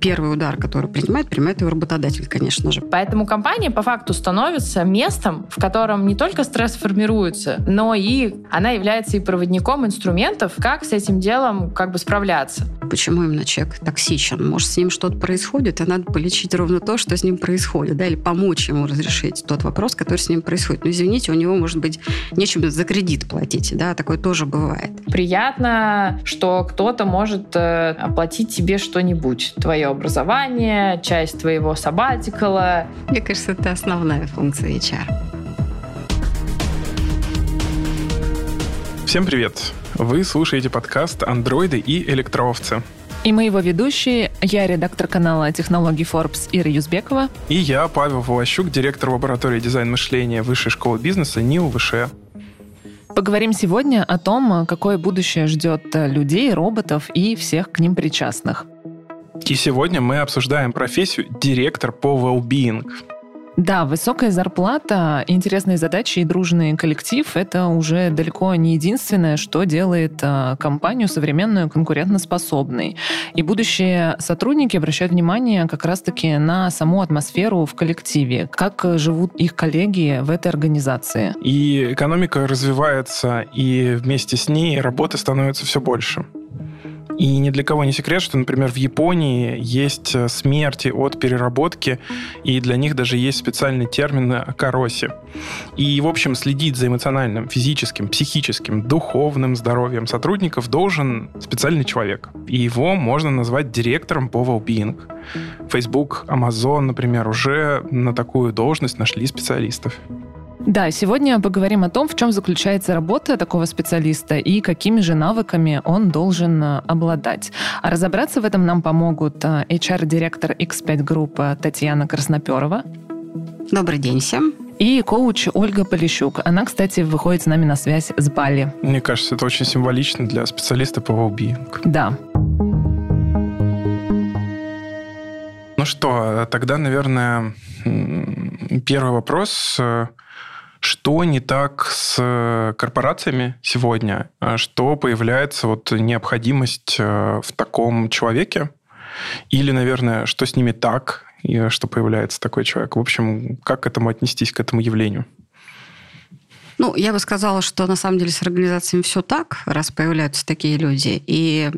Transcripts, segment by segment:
первый удар, который принимает, принимает его работодатель, конечно же. Поэтому компания по факту становится местом, в котором не только стресс формируется, но и она является и проводником инструментов, как с этим делом как бы справляться. Почему именно человек токсичен? Может, с ним что-то происходит, и надо полечить ровно то, что с ним происходит, да, или помочь ему разрешить тот вопрос, который с ним происходит. Ну, извините, у него, может быть, нечем за кредит платить, да, такое тоже бывает. Приятно, что кто-то может э, оплатить тебе что-нибудь, твое образование, часть твоего сабатикала. Мне кажется, это основная функция HR. Всем привет! Вы слушаете подкаст «Андроиды и электроовцы». И мы его ведущие. Я редактор канала технологий Forbes Ира Юзбекова. И я, Павел Волощук, директор лаборатории дизайн мышления Высшей школы бизнеса НИУ ВШЭ. Поговорим сегодня о том, какое будущее ждет людей, роботов и всех к ним причастных. И сегодня мы обсуждаем профессию директор по well-being. Да, высокая зарплата, интересные задачи и дружный коллектив — это уже далеко не единственное, что делает а, компанию современную конкурентоспособной. И будущие сотрудники обращают внимание как раз-таки на саму атмосферу в коллективе, как живут их коллеги в этой организации. И экономика развивается, и вместе с ней работы становится все больше. И ни для кого не секрет, что, например, в Японии есть э, смерти от переработки, и для них даже есть специальный термин кароси. И, в общем, следить за эмоциональным, физическим, психическим, духовным здоровьем сотрудников должен специальный человек. И его можно назвать директором по well-being. Facebook, Amazon, например, уже на такую должность нашли специалистов. Да, сегодня поговорим о том, в чем заключается работа такого специалиста и какими же навыками он должен э, обладать. А разобраться в этом нам помогут HR-директор э, X5 Group Татьяна Красноперова. Добрый день всем. И коуч Ольга Полищук. Она, кстати, выходит с нами на связь с Бали. Мне кажется, это очень символично для специалиста по well Да. Ну что, тогда, наверное, первый вопрос – что не так с корпорациями сегодня? А что появляется вот необходимость э, в таком человеке? Или, наверное, что с ними так, и что появляется такой человек? В общем, как к этому отнестись, к этому явлению? Ну, я бы сказала, что на самом деле с организациями все так, раз появляются такие люди. И,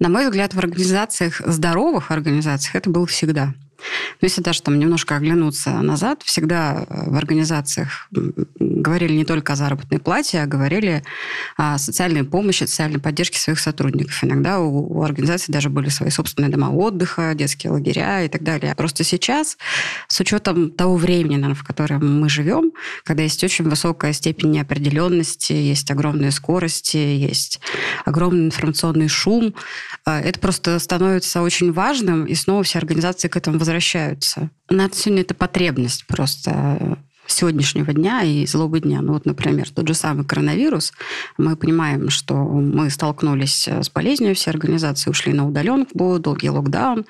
на мой взгляд, в организациях, здоровых организациях это было всегда. Но если даже там немножко оглянуться назад, всегда э, в организациях говорили не только о заработной плате, а говорили о социальной помощи, социальной поддержке своих сотрудников. Иногда у, у организаций даже были свои собственные дома отдыха, детские лагеря и так далее. Просто сейчас, с учетом того времени, наверное, в котором мы живем, когда есть очень высокая степень неопределенности, есть огромные скорости, есть огромный информационный шум, э, это просто становится очень важным, и снова все организации к этому возвращаются возвращаются. На сегодня это потребность просто сегодняшнего дня и злого дня. Ну вот, например, тот же самый коронавирус. Мы понимаем, что мы столкнулись с болезнью, все организации ушли на удаленку, долгий локдаун.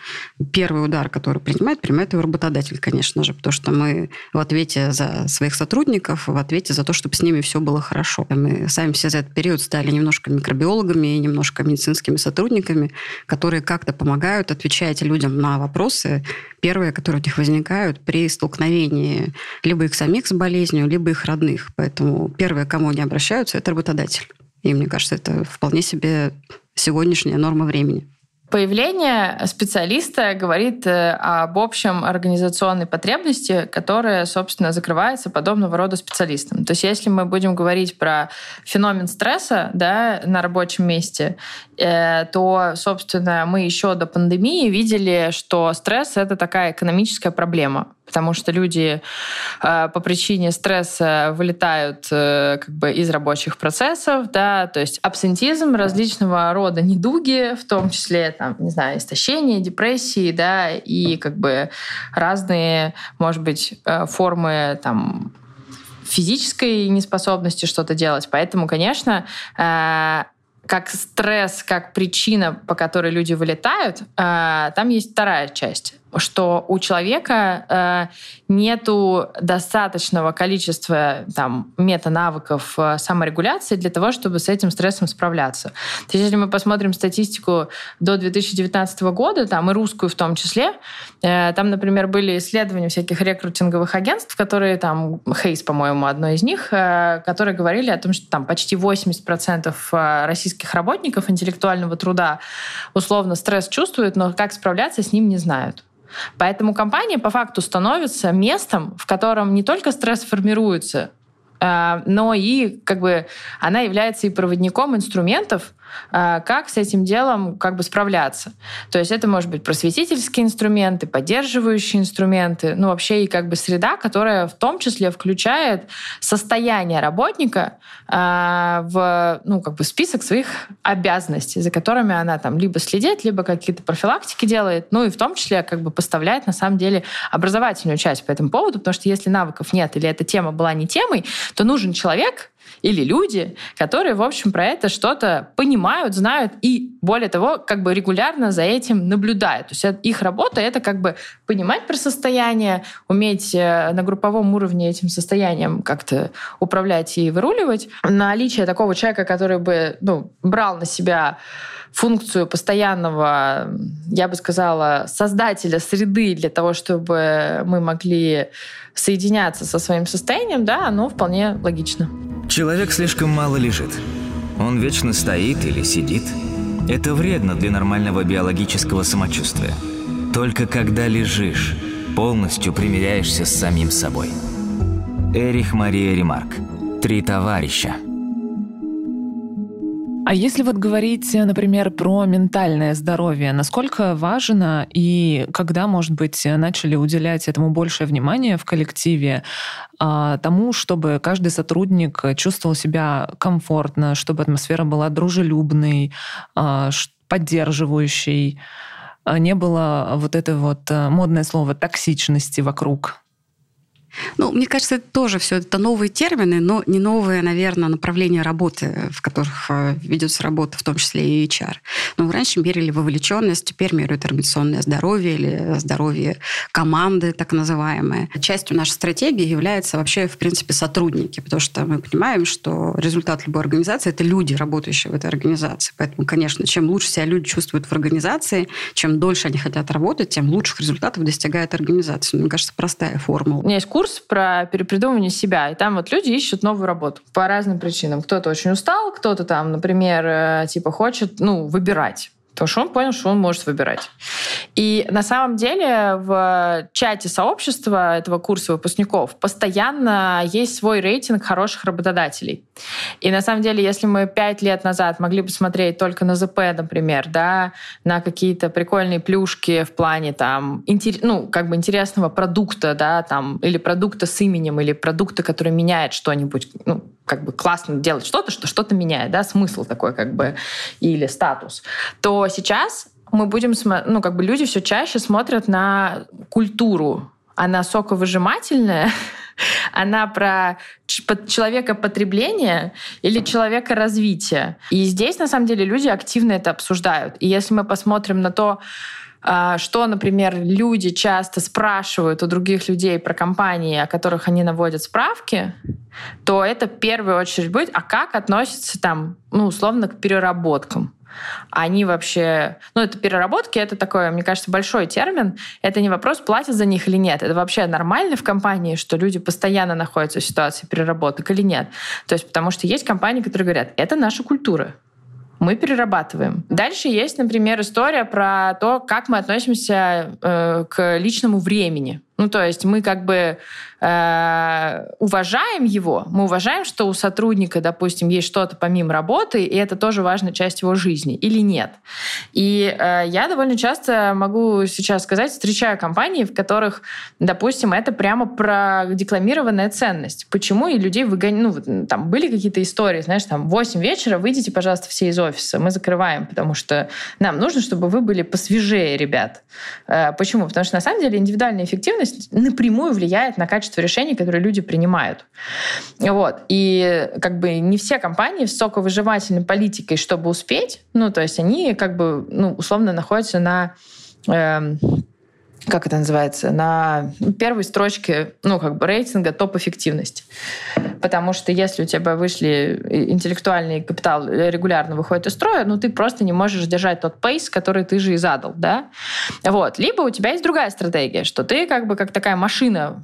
Первый удар, который принимает, принимает его работодатель, конечно же, потому что мы в ответе за своих сотрудников, в ответе за то, чтобы с ними все было хорошо. Мы сами все за этот период стали немножко микробиологами и немножко медицинскими сотрудниками, которые как-то помогают, отвечать людям на вопросы, первые, которые у них возникают при столкновении либо их самих с болезнью, либо их родных. Поэтому первое, к кому они обращаются, это работодатель. И мне кажется, это вполне себе сегодняшняя норма времени. Появление специалиста говорит э, об общем организационной потребности, которая, собственно, закрывается подобного рода специалистам. То есть если мы будем говорить про феномен стресса да, на рабочем месте, э, то, собственно, мы еще до пандемии видели, что стресс — это такая экономическая проблема потому что люди э, по причине стресса вылетают э, как бы из рабочих процессов, да, то есть абсентизм, различного рода недуги, в том числе, там, не знаю, истощение, депрессии, да, и как бы разные, может быть, э, формы там физической неспособности что-то делать. Поэтому, конечно, как стресс, как причина, по которой люди вылетают, там есть вторая часть что у человека э, нету достаточного количества там, мета-навыков э, саморегуляции для того, чтобы с этим стрессом справляться. То есть, если мы посмотрим статистику до 2019 года, там и русскую в том числе, э, там, например, были исследования всяких рекрутинговых агентств, которые там, Хейс, по-моему, одно из них, э, которые говорили о том, что там почти 80% э, российских работников интеллектуального труда условно стресс чувствуют, но как справляться с ним не знают. Поэтому компания по факту становится местом, в котором не только стресс формируется, э, но и как бы она является и проводником инструментов, а, как с этим делом как бы справляться. То есть это может быть просветительские инструменты, поддерживающие инструменты, ну вообще и как бы среда, которая в том числе включает состояние работника э, в ну как бы список своих обязанностей, за которыми она там либо следит, либо какие-то профилактики делает, ну и в том числе как бы поставляет на самом деле образовательную часть по этому поводу, потому что если навыков нет или эта тема была не темой, то нужен человек, или люди, которые, в общем, про это что-то понимают, знают и, более того, как бы регулярно за этим наблюдают. То есть их работа — это как бы понимать про состояние, уметь э, на групповом уровне этим состоянием как-то управлять и выруливать. Наличие такого человека, который бы ну, брал на себя функцию постоянного, я бы сказала, создателя среды для того, чтобы мы могли соединяться со своим состоянием, да, оно вполне логично. Человек слишком мало лежит. Он вечно стоит или сидит. Это вредно для нормального биологического самочувствия. Только когда лежишь, полностью примиряешься с самим собой. Эрих Мария Ремарк. Три товарища. А если вот говорить, например, про ментальное здоровье, насколько важно и когда, может быть, начали уделять этому большее внимание в коллективе, а, тому, чтобы каждый сотрудник чувствовал себя комфортно, чтобы атмосфера была дружелюбной, а, поддерживающей, а не было вот это вот модное слово токсичности вокруг? Ну, мне кажется, это тоже все это новые термины, но не новые, наверное, направления работы, в которых э, ведется работа, в том числе и HR. Но ну, раньше мерили вовлеченность, теперь меряют организационное здоровье или здоровье команды, так называемое. Частью нашей стратегии является вообще, в принципе, сотрудники, потому что мы понимаем, что результат любой организации – это люди, работающие в этой организации. Поэтому, конечно, чем лучше себя люди чувствуют в организации, чем дольше они хотят работать, тем лучших результатов достигает организация. Мне кажется, простая формула. У меня есть курс про перепридумывание себя. И там вот люди ищут новую работу по разным причинам. Кто-то очень устал, кто-то там, например, э, типа хочет, ну, выбирать Потому что он понял, что он может выбирать. И на самом деле в чате сообщества этого курса выпускников постоянно есть свой рейтинг хороших работодателей. И на самом деле, если мы пять лет назад могли посмотреть только на ЗП, например, да, на какие-то прикольные плюшки в плане там, ну, как бы интересного продукта, да, там, или продукта с именем, или продукта, который меняет что-нибудь, ну, как бы классно делать что-то, что что-то меняет, да, смысл такой как бы или статус, то сейчас мы будем, ну, как бы люди все чаще смотрят на культуру. Она соковыжимательная, она про человека потребления или человека развития. И здесь, на самом деле, люди активно это обсуждают. И если мы посмотрим на то, что, например, люди часто спрашивают у других людей про компании, о которых они наводят справки, то это в первую очередь будет, а как относится там, ну, условно, к переработкам? Они вообще... Ну, это переработки, это такой, мне кажется, большой термин. Это не вопрос, платят за них или нет. Это вообще нормально в компании, что люди постоянно находятся в ситуации переработок или нет. То есть потому что есть компании, которые говорят, это наша культура мы перерабатываем. Дальше есть, например, история про то, как мы относимся э, к личному времени. Ну, то есть мы как бы э, уважаем его, мы уважаем, что у сотрудника, допустим, есть что-то помимо работы, и это тоже важная часть его жизни, или нет. И э, я довольно часто могу сейчас сказать, встречаю компании, в которых, допустим, это прямо продекламированная ценность. Почему и людей выгоняют, ну, там были какие-то истории, знаешь, там, 8 вечера, выйдите, пожалуйста, все из офиса, мы закрываем, потому что нам нужно, чтобы вы были посвежее, ребят. Э, почему? Потому что, на самом деле, индивидуальная эффективность ответственность напрямую влияет на качество решений, которые люди принимают. Вот. И как бы не все компании с соковыживательной политикой, чтобы успеть, ну, то есть они как бы, ну, условно находятся на... Э, как это называется, на первой строчке, ну, как бы рейтинга топ-эффективности. Потому что если у тебя вышли интеллектуальный капитал регулярно выходит из строя, ну, ты просто не можешь держать тот пейс, который ты же и задал, да? Вот. Либо у тебя есть другая стратегия, что ты как бы как такая машина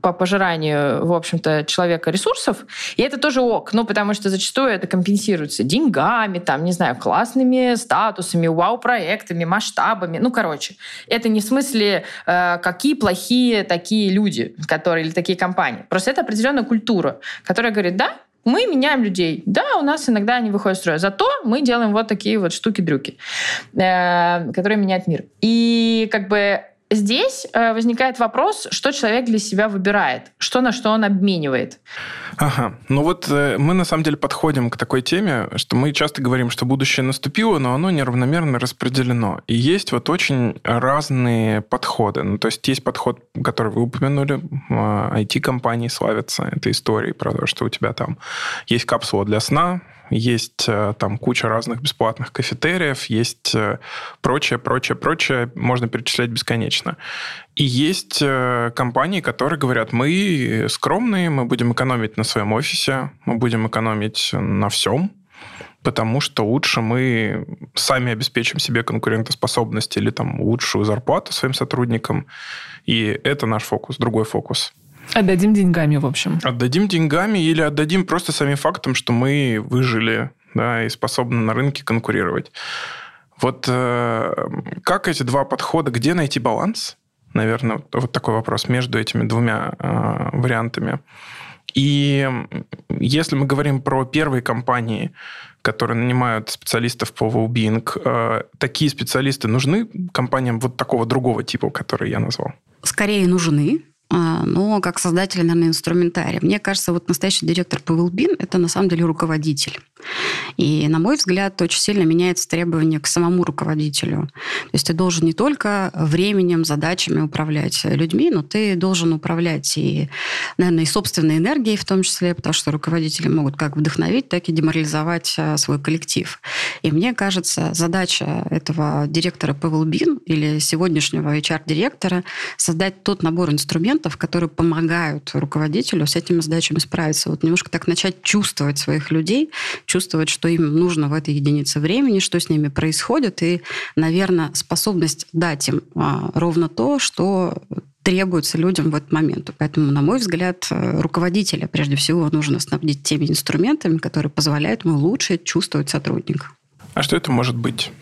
по пожиранию, в общем-то, человека ресурсов. И это тоже ок, ну, потому что зачастую это компенсируется деньгами, там, не знаю, классными статусами, вау-проектами, масштабами. Ну, короче, это не в смысле, э, какие плохие такие люди, которые, или такие компании. Просто это определенная культура, которая говорит, да, мы меняем людей. Да, у нас иногда они выходят из строя. Зато мы делаем вот такие вот штуки-дрюки, э, которые меняют мир. И как бы Здесь э, возникает вопрос, что человек для себя выбирает, что на что он обменивает. Ага. Ну вот э, мы на самом деле подходим к такой теме, что мы часто говорим, что будущее наступило, но оно неравномерно распределено. И есть вот очень разные подходы. Ну, то есть есть подход, который вы упомянули, IT-компании славятся этой историей про то, что у тебя там есть капсула для сна, есть э, там куча разных бесплатных кафетериев, есть э, прочее, прочее, прочее, можно перечислять бесконечно. И есть э, компании, которые говорят, мы скромные, мы будем экономить на своем офисе, мы будем экономить на всем, потому что лучше мы сами обеспечим себе конкурентоспособность или там лучшую зарплату своим сотрудникам. И это наш фокус, другой фокус. Отдадим деньгами, в общем. Отдадим деньгами или отдадим просто самим фактом, что мы выжили да, и способны на рынке конкурировать. Вот э, как эти два подхода, где найти баланс? Наверное, вот такой вопрос между этими двумя э, вариантами. И если мы говорим про первые компании, которые нанимают специалистов по well-being, э, такие специалисты нужны компаниям вот такого другого типа, который я назвал? Скорее нужны, но как создатель, наверное, инструментария. Мне кажется, вот настоящий директор по Wellbeing – это на самом деле руководитель. И, на мой взгляд, очень сильно меняется требование к самому руководителю. То есть ты должен не только временем, задачами управлять людьми, но ты должен управлять и, наверное, и собственной энергией в том числе, потому что руководители могут как вдохновить, так и деморализовать а, свой коллектив. И мне кажется, задача этого директора по Wellbeing или сегодняшнего HR-директора создать тот набор инструментов, которые помогают руководителю с этими задачами справиться. Вот немножко так начать чувствовать своих людей, чувствовать, что им нужно в этой единице времени, что с ними происходит, и, наверное, способность дать им а, ровно то, что требуется людям в этот момент. Поэтому, на мой взгляд, руководителя прежде всего нужно снабдить теми инструментами, которые позволяют ему лучше чувствовать сотрудника. А что это может быть?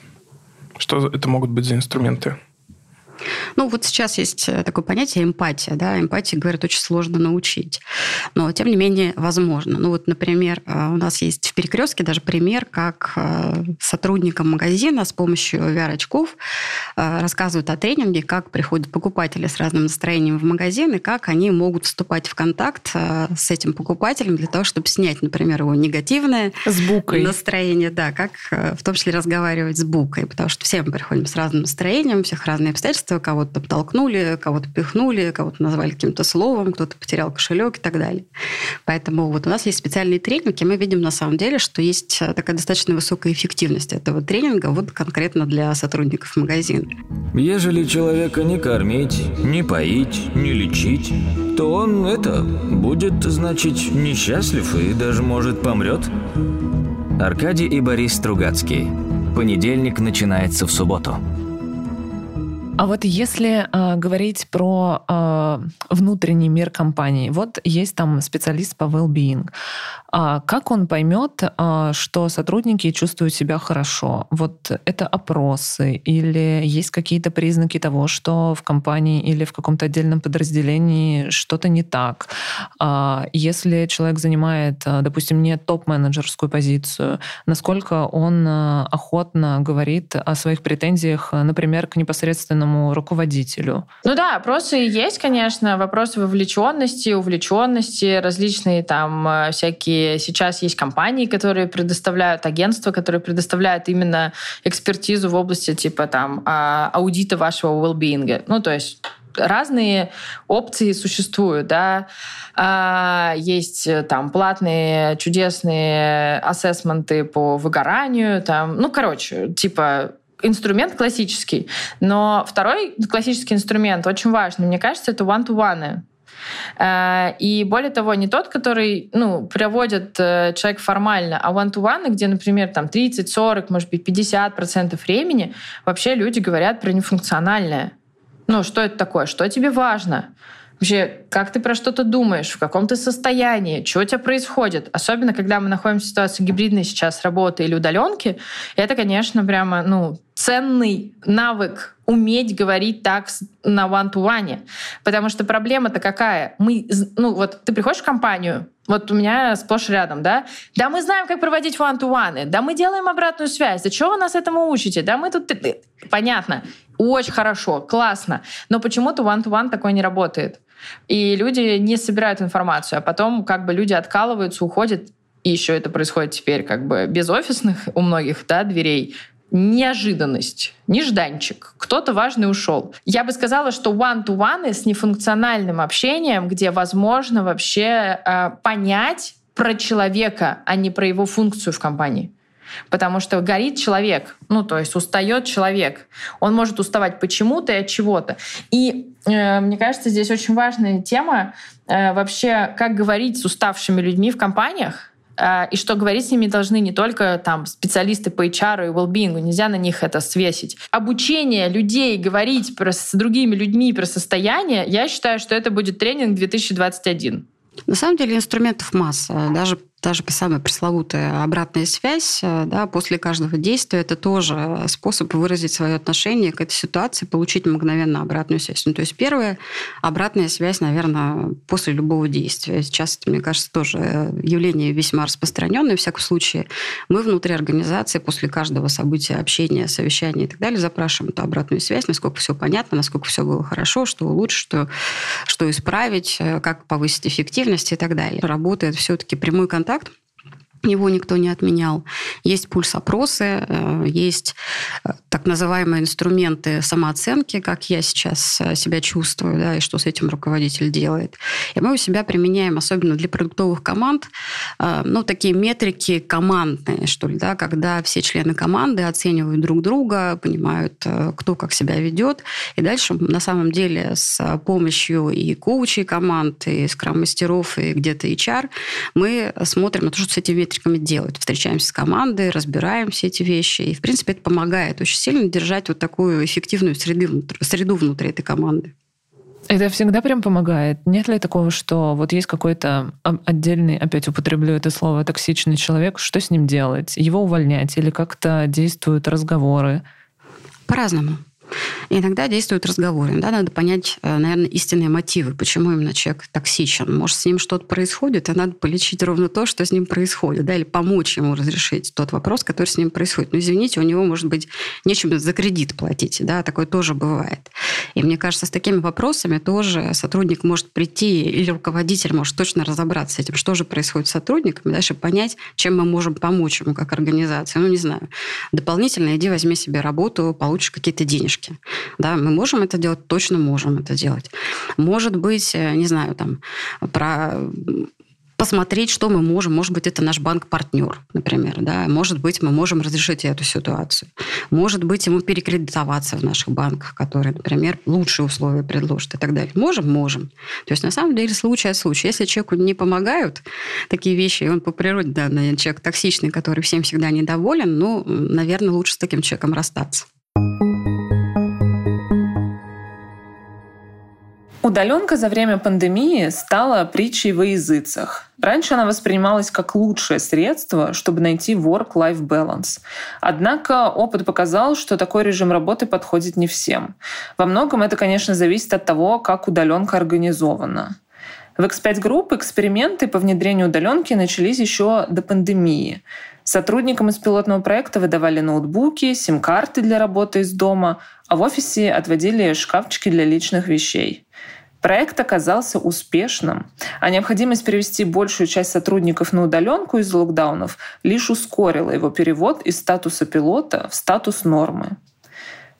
Что это могут быть за инструменты? Ну, вот сейчас есть э, такое понятие эмпатия. Да? Эмпатии, говорят, очень сложно научить. Но, тем не менее, возможно. Ну, вот, например, э, у нас есть в перекрестке даже пример, как э, сотрудникам магазина с помощью VR-очков рассказывают о тренинге, как приходят покупатели с разным настроением в магазин, и как они могут вступать в контакт с этим покупателем для того, чтобы снять, например, его негативное с букой. настроение. Да, как в том числе разговаривать с букой. Потому что все мы приходим с разным настроением, у всех разные обстоятельства, детства, кого-то толкнули, кого-то пихнули, кого-то назвали каким-то словом, кто-то потерял кошелек и так далее. Поэтому вот у нас есть специальные тренинги, и мы видим на самом деле, что есть такая достаточно высокая эффективность этого тренинга вот конкретно для сотрудников магазина. Ежели человека не кормить, не поить, не лечить, то он это будет, значит, несчастлив и даже может помрет. Аркадий и Борис Стругацкий. Понедельник начинается в субботу. А вот если э, говорить про э, внутренний мир компании, вот есть там специалист по well-being. А как он поймет, э, что сотрудники чувствуют себя хорошо? Вот это опросы или есть какие-то признаки того, что в компании или в каком-то отдельном подразделении что-то не так? А если человек занимает, допустим, не топ-менеджерскую позицию, насколько он охотно говорит о своих претензиях, например, к непосредственному руководителю. Ну да, вопросы есть, конечно, вопросы вовлеченности, увлеченности, различные там э, Сейчас есть компании, которые предоставляют, агентства, которые предоставляют именно экспертизу в области типа там а, аудита вашего well-being. Ну, то есть разные опции существуют, да. А, есть э, там платные чудесные ассессменты по выгоранию, там, ну, короче, типа инструмент классический. Но второй классический инструмент очень важный, мне кажется, это one-to-one. Э, и более того, не тот, который ну, проводит э, человек формально, а one-to-one, где, например, там 30, 40, может быть, 50% времени вообще люди говорят про нефункциональное. Ну, что это такое? Что тебе важно? Вообще, как ты про что-то думаешь, в каком ты состоянии, что у тебя происходит. Особенно, когда мы находимся в ситуации гибридной сейчас работы или удаленки, это, конечно, прямо ну, ценный навык уметь говорить так на one-to-one. Потому что проблема-то какая? Мы, ну вот ты приходишь в компанию, вот у меня сплошь рядом, да? Да мы знаем, как проводить one-to-one, да мы делаем обратную связь, да чего вы нас этому учите? Да мы тут... Понятно, очень хорошо, классно, но почему-то one-to-one такой не работает. И люди не собирают информацию, а потом как бы люди откалываются, уходят, и еще это происходит теперь как бы без офисных у многих да, дверей, неожиданность, нежданчик. Кто-то важный ушел. Я бы сказала, что one-to-one с нефункциональным общением, где возможно вообще э, понять про человека, а не про его функцию в компании. Потому что горит человек, ну то есть устает человек. Он может уставать почему-то и от чего-то. И мне кажется, здесь очень важная тема э, вообще, как говорить с уставшими людьми в компаниях, э, и что говорить с ними должны не только там специалисты по HR и well-being, нельзя на них это свесить. Обучение людей говорить про, с другими людьми про состояние, я считаю, что это будет тренинг 2021. На самом деле инструментов масса. Даже даже самая пресловутая обратная связь э, да, после каждого действия, это тоже способ выразить свое отношение к этой ситуации, получить мгновенно обратную связь. Ну, то есть первая обратная связь, наверное, после любого действия. Сейчас это, мне кажется, тоже явление весьма распространенное. В всяком случае, мы внутри организации после каждого события, общения, совещания и так далее запрашиваем эту обратную связь, насколько все понятно, насколько все было хорошо, что улучшить, что, что исправить, э, как повысить эффективность и так далее. Работает все-таки прямой контакт контакт его никто не отменял. Есть пульс-опросы, э, есть э, так называемые инструменты самооценки, как я сейчас э, себя чувствую, да, и что с этим руководитель делает. И мы у себя применяем, особенно для продуктовых команд, ну, такие метрики командные, что ли, да, когда все члены команды оценивают друг друга, понимают, кто как себя ведет. И дальше, на самом деле, с помощью и коучей команд, и скрам-мастеров, и где-то HR, мы смотрим на то, что с этими метриками делают. Встречаемся с командой, разбираем все эти вещи. И, в принципе, это помогает очень сильно держать вот такую эффективную среду, среду внутри этой команды. Это всегда прям помогает. Нет ли такого, что вот есть какой-то отдельный, опять употреблю это слово, токсичный человек, что с ним делать? Его увольнять или как-то действуют разговоры? По-разному. Иногда действуют разговоры. Да, надо понять, э, наверное, истинные мотивы, почему именно человек токсичен. Может, с ним что-то происходит, и надо полечить ровно то, что с ним происходит, да, или помочь ему разрешить тот вопрос, который с ним происходит. Но, извините, у него, может быть, нечем за кредит платить, да, такое тоже бывает. И мне кажется, с такими вопросами тоже сотрудник может прийти, или руководитель может точно разобраться с этим, что же происходит с сотрудником, и дальше понять, чем мы можем помочь ему как организация. Ну, не знаю, дополнительно иди возьми себе работу, получишь какие-то денежки денежки. Да, мы можем это делать, точно можем это делать. Может быть, э, не знаю, там, про посмотреть, что мы можем. Может быть, это наш банк-партнер, например. Да? Может быть, мы можем разрешить эту ситуацию. Может быть, ему перекредитоваться в наших банках, которые, например, лучшие условия предложат и так далее. Можем? Можем. То есть, на самом деле, случай от случая. Если человеку не помогают такие вещи, и он по природе, да, человек токсичный, который всем всегда недоволен, ну, наверное, лучше с таким человеком расстаться. Удаленка за время пандемии стала притчей во языцах. Раньше она воспринималась как лучшее средство, чтобы найти work-life balance. Однако опыт показал, что такой режим работы подходит не всем. Во многом это, конечно, зависит от того, как удаленка организована. В X5 Group эксперименты по внедрению удаленки начались еще до пандемии. Сотрудникам из пилотного проекта выдавали ноутбуки, сим-карты для работы из дома, а в офисе отводили шкафчики для личных вещей. Проект оказался успешным, а необходимость перевести большую часть сотрудников на удаленку из локдаунов лишь ускорила его перевод из статуса пилота в статус нормы.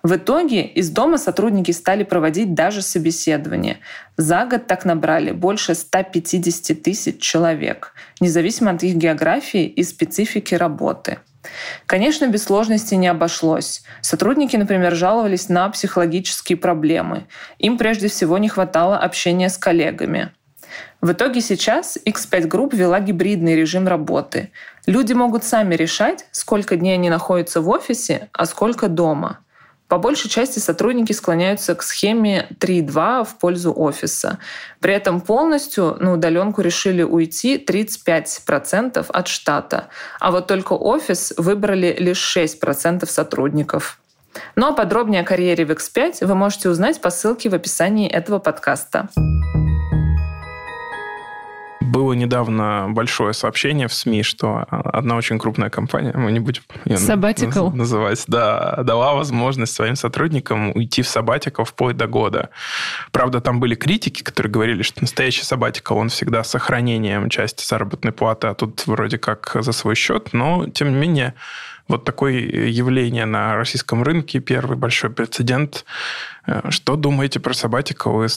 В итоге из дома сотрудники стали проводить даже собеседования. За год так набрали больше 150 тысяч человек, независимо от их географии и специфики работы. Конечно, без сложностей не обошлось. Сотрудники, например, жаловались на психологические проблемы. Им прежде всего не хватало общения с коллегами. В итоге сейчас X5 Group вела гибридный режим работы. Люди могут сами решать, сколько дней они находятся в офисе, а сколько дома. По большей части сотрудники склоняются к схеме 3.2 в пользу офиса. При этом полностью на удаленку решили уйти 35% от штата. А вот только офис выбрали лишь 6% сотрудников. Ну а подробнее о карьере в X5 вы можете узнать по ссылке в описании этого подкаста. Было недавно большое сообщение в СМИ, что одна очень крупная компания, мы не будем ее Sabbatical. называть, да, дала возможность своим сотрудникам уйти в сабатикал вплоть до года. Правда, там были критики, которые говорили, что настоящий сабатикал, он всегда с сохранением части заработной платы, а тут вроде как за свой счет, но, тем не менее, вот такое явление на российском рынке, первый большой прецедент. Э, что думаете про Sabbatical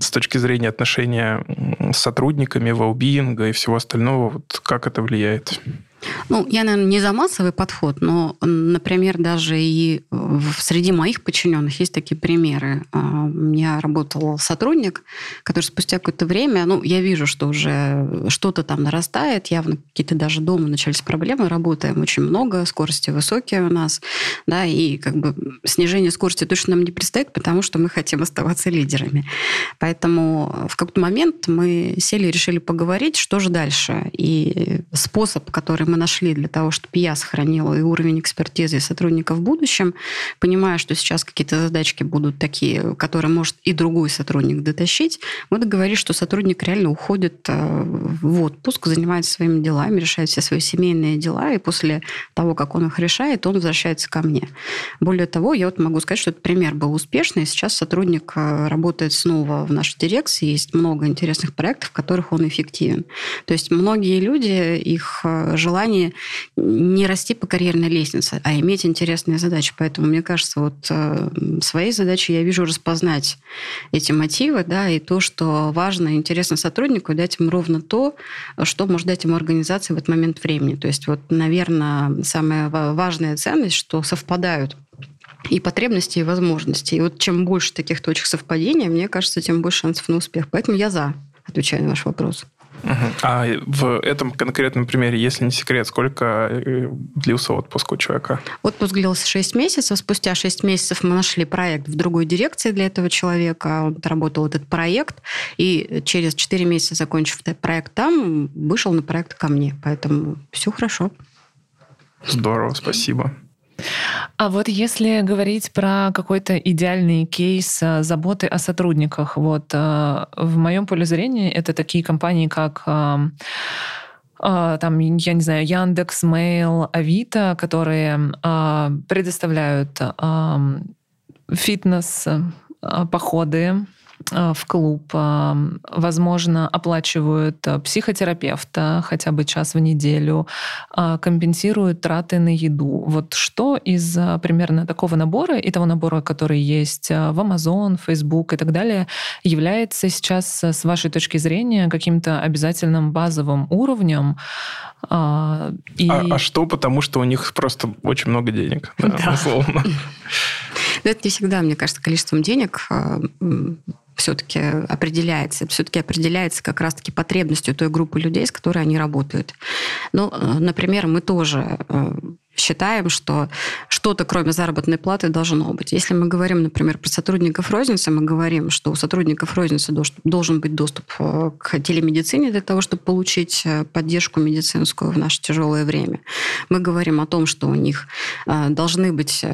с точки зрения отношения с сотрудниками, велбиинга и всего остального? Вот как это влияет? Ну, я, наверное, не за массовый подход, но, например, даже и среди моих подчиненных есть такие примеры. А, у меня работал сотрудник, который спустя какое-то время, ну, я вижу, что уже что-то там нарастает, явно какие-то даже дома начались проблемы, работаем очень много, скорости высокие у нас, да, и как бы снижение скорости точно нам не предстоит, что мы хотим оставаться лидерами. Поэтому в какой-то момент мы сели и решили поговорить, что же дальше. И способ, который мы нашли для того, чтобы я сохранила и уровень экспертизы сотрудников в будущем, понимая, что сейчас какие-то задачки будут такие, которые может и другой сотрудник дотащить, мы договорились, что сотрудник реально уходит э, в отпуск, занимается своими делами, решает все свои семейные дела, и после того, как он их решает, он возвращается ко мне. Более того, я вот могу сказать, что этот пример был успешный. Сейчас сотрудник э, работает снова в нашей дирекции, есть много интересных проектов, в которых он эффективен. То есть многие люди, их э, желание не расти по карьерной лестнице, а иметь интересные задачи. Поэтому, мне кажется, вот э, своей задачей я вижу распознать эти мотивы, да, и то, что важно и интересно сотруднику, и дать ему ровно то, что может дать ему организация в этот момент времени. То есть, вот, наверное, самая важная ценность, что совпадают и потребности, и возможности. И вот чем больше таких точек совпадения, мне кажется, тем больше шансов на успех. Поэтому я за, отвечаю на ваш вопрос. А в этом конкретном примере, если не секрет, сколько э, длился отпуск у человека? Отпуск длился 6 месяцев. Спустя 6 месяцев мы нашли проект в другой дирекции для этого человека. Он отработал этот проект. И через 4 месяца, закончив этот проект там, вышел на проект ко мне. Поэтому все хорошо. Здорово, спасибо. А вот если говорить про какой-то идеальный кейс э, заботы о сотрудниках, вот э, в моем поле зрения это такие компании, как э, там, я не знаю, Яндекс, Mail, Авито, которые предоставляют фитнес, походы, в клуб, э, возможно, оплачивают э, психотерапевта хотя бы час в неделю, компенсируют траты на еду. Вот что из примерно такого набора и того набора, который есть в Amazon, Facebook и так далее, является сейчас, с вашей точки зрения, каким-то обязательным базовым уровнем? И... А, а что? Потому что у них просто очень много денег, да, да. условно. Это не всегда, мне кажется, количеством денег все-таки определяется. Все-таки определяется как раз-таки потребностью той группы людей, с которой они работают. Ну, э, например, мы тоже э, считаем, что что-то кроме заработной платы должно быть. Если мы говорим, например, про сотрудников розницы, мы говорим, что у сотрудников розницы должен быть доступ э, к телемедицине для того, чтобы получить поддержку медицинскую в наше тяжелое время. Мы говорим о том, что у них должны быть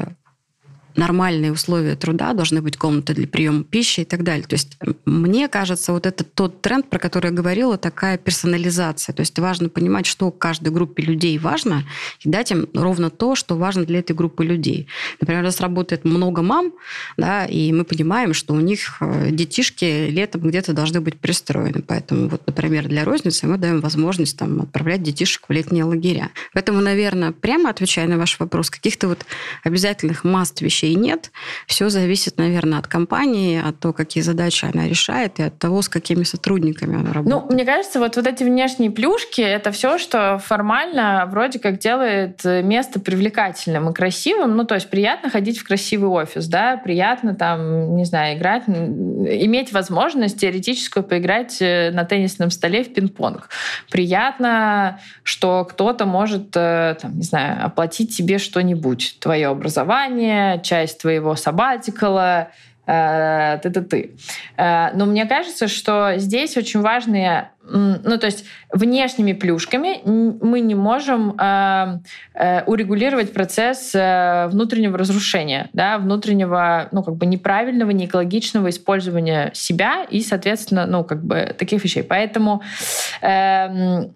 нормальные условия труда, должны быть комнаты для приема пищи и так далее. То есть мне кажется, вот это тот тренд, про который я говорила, такая персонализация. То есть важно понимать, что каждой группе людей важно, и дать им ровно то, что важно для этой группы людей. Например, у нас работает много мам, да, и мы понимаем, что у них э, детишки летом где-то должны быть пристроены. Поэтому, вот, например, для розницы мы даем возможность там, отправлять детишек в летние лагеря. Поэтому, наверное, прямо отвечая на ваш вопрос, каких-то вот обязательных маст вещей случае нет. Все зависит, наверное, от компании, от того, какие задачи она решает, и от того, с какими сотрудниками она работает. Ну, мне кажется, вот, вот эти внешние плюшки — это все, что формально вроде как делает место привлекательным и красивым. Ну, то есть приятно ходить в красивый офис, да, приятно там, не знаю, играть, иметь возможность теоретическую поиграть э, на теннисном столе в пинг-понг. Приятно, что кто-то может, э, там, не знаю, оплатить тебе что-нибудь, твое образование, часть твоего сабатикала, э, ты-ты-ты. Но мне кажется, что здесь очень важные ну, то есть внешними плюшками мы не можем э, э, урегулировать процесс э, внутреннего разрушения, да, внутреннего, ну, как бы неправильного, неэкологичного использования себя и, соответственно, ну, как бы таких вещей. Поэтому э,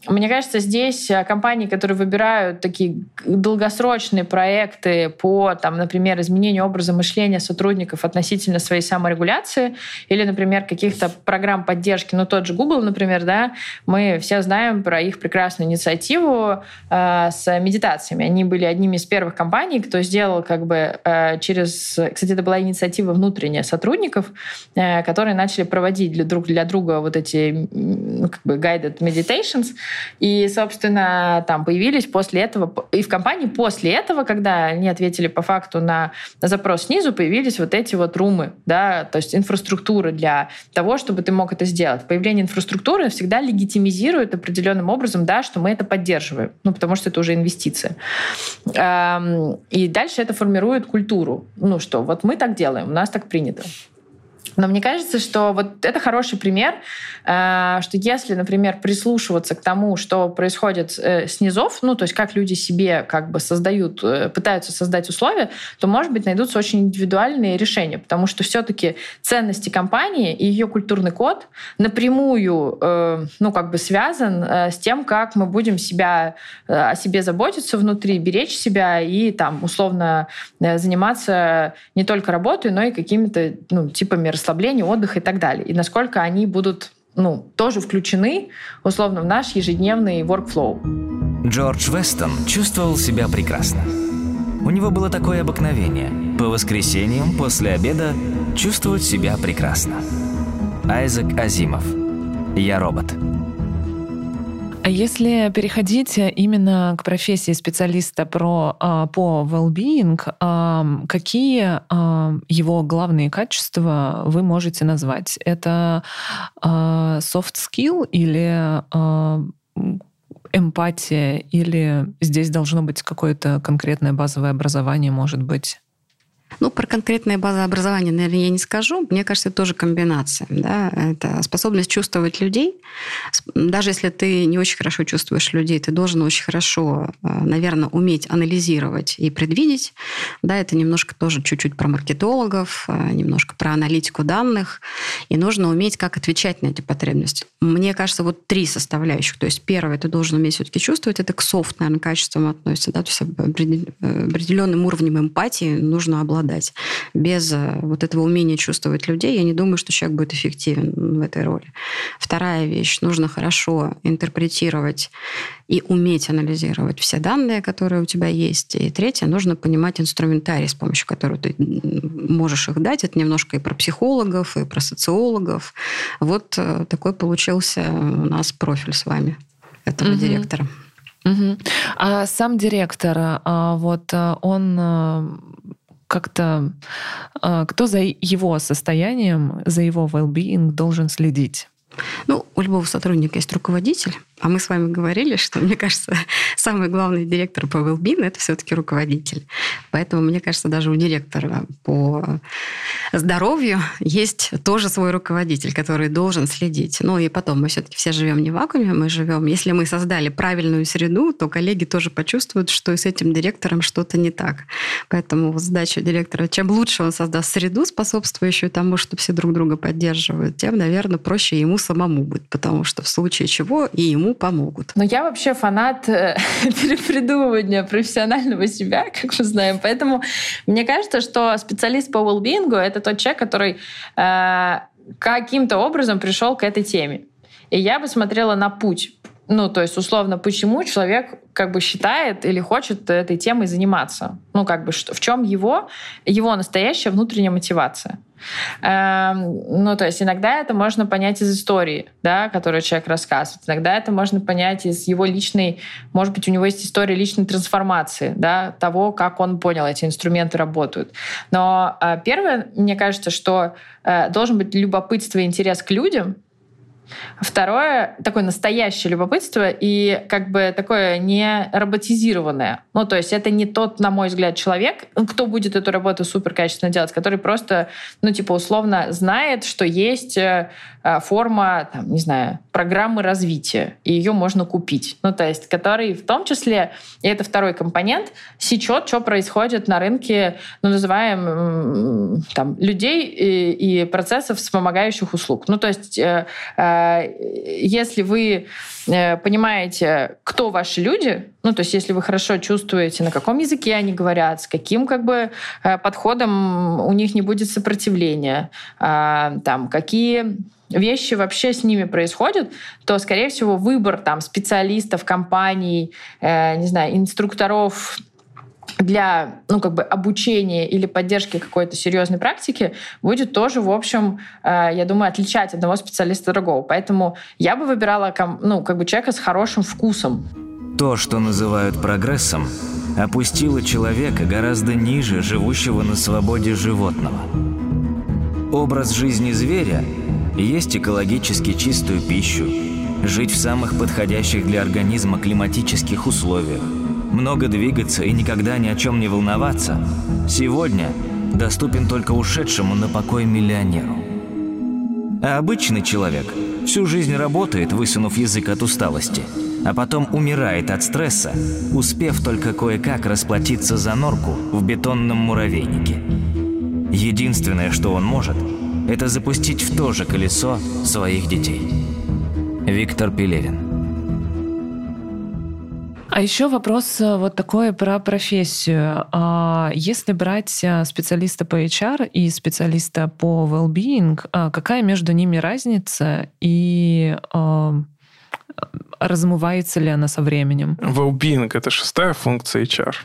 мне кажется, здесь компании, которые выбирают такие долгосрочные проекты по, там, например, изменению образа мышления сотрудников относительно своей саморегуляции или, например, каких-то программ поддержки, ну, тот же Google, например, да, мы все знаем про их прекрасную инициативу э, с медитациями. Они были одними из первых компаний, кто сделал как бы э, через... Кстати, это была инициатива внутренняя сотрудников, э, которые начали проводить для друг для друга вот эти как бы guided meditations. И, собственно, там появились после этого... И в компании после этого, когда они ответили по факту на запрос снизу, появились вот эти вот румы, да, то есть инфраструктура для того, чтобы ты мог это сделать. Появление инфраструктуры всегда легитимизирует определенным образом, да, что мы это поддерживаем, ну, потому что это уже инвестиция. И дальше это формирует культуру. Ну что, вот мы так делаем, у нас так принято. Но мне кажется, что вот это хороший пример, э, что если, например, прислушиваться к тому, что происходит э, снизов, ну, то есть как люди себе как бы создают, э, пытаются создать условия, то, может быть, найдутся очень индивидуальные решения, потому что все-таки ценности компании и ее культурный код напрямую, ну, как бы связан с тем, как мы будем себя, о себе заботиться внутри, беречь себя и там условно заниматься не только работой, но и какими-то, ну, типами расслабления расслабления, отдых и так далее. И насколько они будут ну, тоже включены, условно, в наш ежедневный workflow. Джордж Вестон чувствовал себя прекрасно. У него было такое обыкновение – по воскресеньям после обеда чувствовать себя прекрасно. Айзек Азимов. «Я робот». А если переходить именно к профессии специалиста про, а, по well-being, а, какие а, его главные качества вы можете назвать? Это soft skill или эмпатия, или здесь должно быть какое-то конкретное базовое образование, может быть? Ну, про конкретное базообразование, наверное, я не скажу. Мне кажется, это тоже комбинация. Да? Это способность чувствовать людей. Даже если ты не очень хорошо чувствуешь людей, ты должен очень хорошо, э, наверное, уметь анализировать и предвидеть. Да, это немножко тоже чуть-чуть про маркетологов, э, немножко про аналитику данных. И нужно уметь, как отвечать на эти потребности. Мне кажется, вот три составляющих. То есть первое, ты должен уметь все-таки чувствовать. Это к софт, наверное, качествам относится. Да? То есть определенным уровнем эмпатии нужно обладать обладать. Без э, вот этого умения чувствовать людей, я не думаю, что человек будет эффективен в этой роли. Вторая вещь. Нужно хорошо интерпретировать и уметь анализировать все данные, которые у тебя есть. И третье, нужно понимать инструментарий, с помощью которого ты можешь их дать. Это немножко и про психологов, и про социологов. Вот э, такой получился у нас профиль с вами этого угу. директора. Угу. А сам директор, а вот э, он как-то а, кто за его состоянием, за его well-being должен следить? Ну, у любого сотрудника есть руководитель, а мы с вами говорили, что, мне кажется, самый главный директор по well это все-таки руководитель. Поэтому, мне кажется, даже у директора по здоровью есть тоже свой руководитель, который должен следить. Ну и потом, мы все-таки все живем не в вакууме, мы живем... Если мы создали правильную среду, то коллеги тоже почувствуют, что и с этим директором что-то не так. Поэтому задача директора, чем лучше он создаст среду, способствующую тому, что все друг друга поддерживают, тем, наверное, проще ему самому будет, потому что в случае чего и ему помогут. Но я вообще фанат э, перепридумывания профессионального себя, как мы знаем. Поэтому мне кажется, что специалист по well это тот человек, который э, каким-то образом пришел к этой теме. И я бы смотрела на путь Ну, то есть, условно, почему человек как бы считает или хочет этой темой заниматься? Ну, как бы, в чем его, его настоящая внутренняя мотивация? Эм, ну, то есть иногда это можно понять из истории, да, которую человек рассказывает. Иногда это можно понять из его личной, может быть, у него есть история личной трансформации, да, того, как он понял, эти инструменты работают. Но э, первое, мне кажется, что э, должен быть любопытство и интерес к людям, Второе — такое настоящее любопытство и как бы такое не роботизированное. Ну, то есть это не тот, на мой взгляд, человек, кто будет эту работу супер качественно делать, который просто, ну, типа, условно знает, что есть э, э, форма, там, не знаю, программы развития, и ее можно купить. Ну, то есть который в том числе, и это второй компонент, сечет, что происходит на рынке, ну, называем там, людей и, и процессов вспомогающих услуг. Ну, то есть э, если вы э, понимаете, кто ваши люди, ну, то есть если вы хорошо чувствуете, на каком языке они говорят, с каким как бы э, подходом у них не будет сопротивления, а, там, какие вещи вообще с ними происходят, то, скорее всего, выбор там специалистов, компаний, э, не знаю, инструкторов для ну, как бы обучения или поддержки какой-то серьезной практики будет тоже, в общем, э, я думаю, отличать одного специалиста другого. Поэтому я бы выбирала ну, как бы человека с хорошим вкусом. То, что называют прогрессом, опустило человека гораздо ниже живущего на свободе животного. Образ жизни зверя – есть экологически чистую пищу, жить в самых подходящих для организма климатических условиях – много двигаться и никогда ни о чем не волноваться, сегодня доступен только ушедшему на покой миллионеру. А обычный человек всю жизнь работает, высунув язык от усталости, а потом умирает от стресса, успев только кое-как расплатиться за норку в бетонном муравейнике. Единственное, что он может, это запустить в то же колесо своих детей. Виктор Пелевин а еще вопрос э, вот такой про профессию. А, если брать э, специалиста по HR и специалиста по well-being, а, какая между ними разница и размывается ли она со временем? Well-being — это шестая функция HR.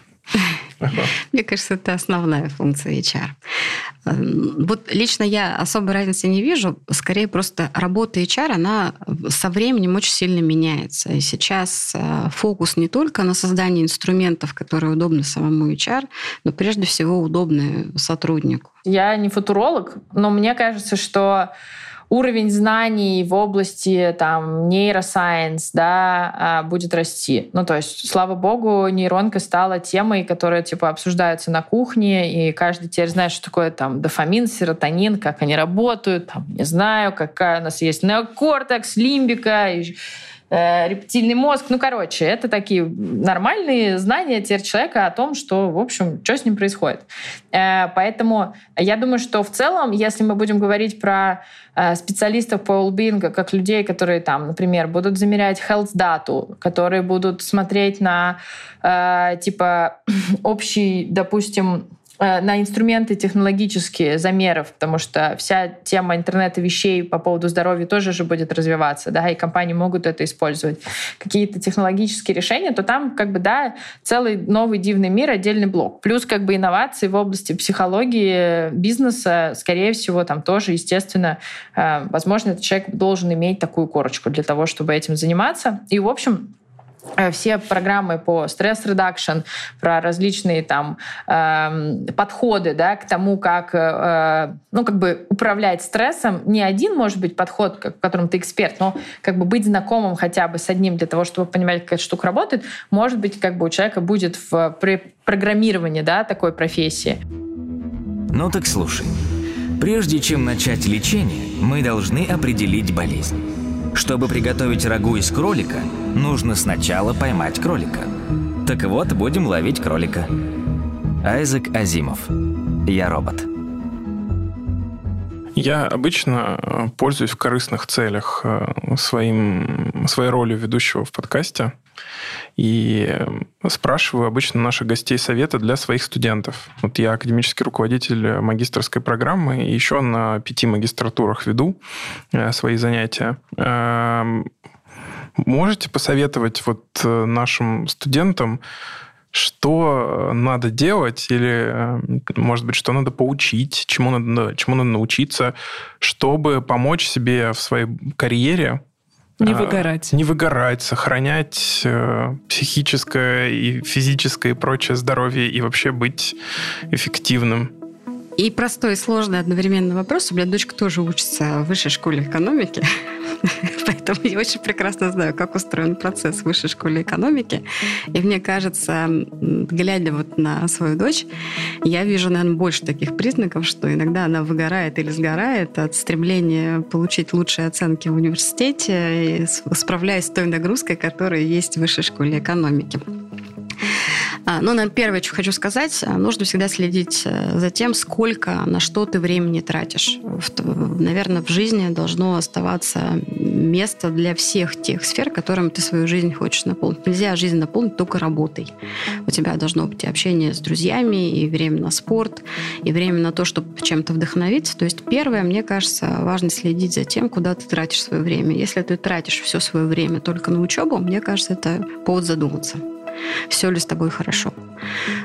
Мне кажется, это основная функция HR. Эм, вот лично я особой разницы не вижу. Скорее, просто работа HR, она со временем очень сильно меняется. И сейчас э, фокус не только на создании инструментов, которые удобны самому HR, но прежде всего удобны сотруднику. Я не футуролог, но мне кажется, что уровень знаний в области там нейросайенс, да, а, будет расти. Ну, то есть, слава богу, нейронка стала темой, которая, типа, обсуждается на кухне, и каждый теперь знает, что такое там дофамин, серотонин, как они работают, там, не знаю, какая у нас есть неокортекс, лимбика, и рептильный мозг. Ну, короче, это такие нормальные знания теперь человека о том, что, в общем, что с ним происходит. Э, поэтому я думаю, что в целом, если мы будем говорить про э, специалистов по well как людей, которые там, например, будут замерять health дату, которые будут смотреть на э, типа общий, допустим, Э, на инструменты технологические замеров, потому что вся тема интернета вещей по поводу здоровья тоже же будет развиваться, да, и компании могут это использовать. Какие-то технологические решения, то там как бы, да, целый новый дивный мир, отдельный блок. Плюс как бы инновации в области психологии, бизнеса, скорее всего, там тоже, естественно, э, возможно, этот человек должен иметь такую корочку для того, чтобы этим заниматься. И, в общем, Э, все программы по stress reduction, про различные там э, подходы да, к тому, как, э, ну, как бы управлять стрессом. Не один, может быть, подход, в котором ты эксперт, но как бы быть знакомым хотя бы с одним для того, чтобы понимать, как эта штука работает, может быть, как бы у человека будет в программировании да, такой профессии. Ну так слушай. Прежде чем начать лечение, мы должны определить болезнь. Чтобы приготовить рагу из кролика, нужно сначала поймать кролика. Так вот, будем ловить кролика. Айзек Азимов. Я робот. Я обычно э, пользуюсь в корыстных целях э, своим, своей ролью ведущего в подкасте и э, спрашиваю обычно наших гостей совета для своих студентов. Вот я академический руководитель магистрской программы, и еще на пяти магистратурах веду свои занятия. Эм, Можете посоветовать вот э, нашим студентам, что надо делать или, э, может быть, что надо поучить, чему надо, чему надо научиться, чтобы помочь себе в своей карьере не а, выгорать. Не выгорать, сохранять э, психическое и физическое и прочее здоровье и вообще быть эффективным. И простой и сложный одновременно вопрос. У меня дочка тоже учится в высшей школе экономики. Поэтому я очень прекрасно знаю, как устроен процесс в высшей школе экономики. И мне кажется, глядя вот на свою дочь, я вижу, наверное, больше таких признаков, что иногда она выгорает или сгорает от стремления получить лучшие оценки в университете, справляясь с той нагрузкой, которая есть в высшей школе экономики. А, ну, наверное, первое, что хочу сказать, а, нужно всегда следить э, за тем, сколько на что ты времени тратишь. Наверное, в жизни должно оставаться место для всех тех сфер, которыми ты свою жизнь хочешь наполнить. Нельзя жизнь наполнить только работой. У тебя должно быть общение с друзьями, и время на спорт, и время на то, чтобы чем-то вдохновиться. То есть первое, мне кажется, важно следить за тем, куда ты тратишь свое время. Если ты тратишь все свое время только на учебу, мне кажется, это повод задуматься все ли с тобой хорошо.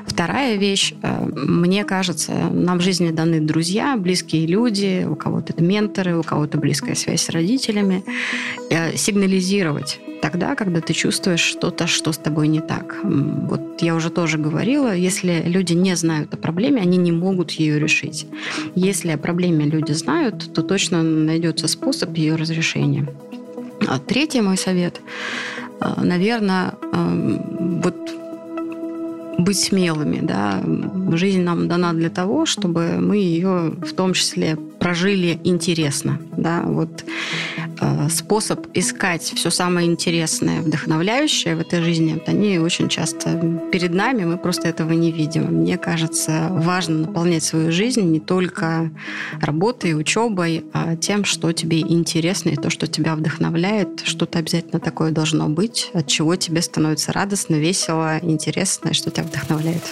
Вторая вещь, э, мне кажется, нам в жизни даны друзья, близкие люди, у кого-то это менторы, у кого-то близкая связь с родителями. Э, сигнализировать тогда, когда ты чувствуешь что-то, что с тобой не так. Вот я уже тоже говорила, если люди не знают о проблеме, они не могут ее решить. Если о проблеме люди знают, то точно найдется способ ее разрешения. А третий мой совет Э, наверное, вот быть смелыми, да. Жизнь нам дана для того, чтобы мы ее в том числе прожили интересно, да. Вот способ искать все самое интересное, вдохновляющее в этой жизни, они очень часто перед нами, мы просто этого не видим. Мне кажется, важно наполнять свою жизнь не только работой, учебой, а тем, что тебе интересно и то, что тебя вдохновляет. Что-то обязательно такое должно быть, от чего тебе становится радостно, весело, интересно, что тебя вдохновляет.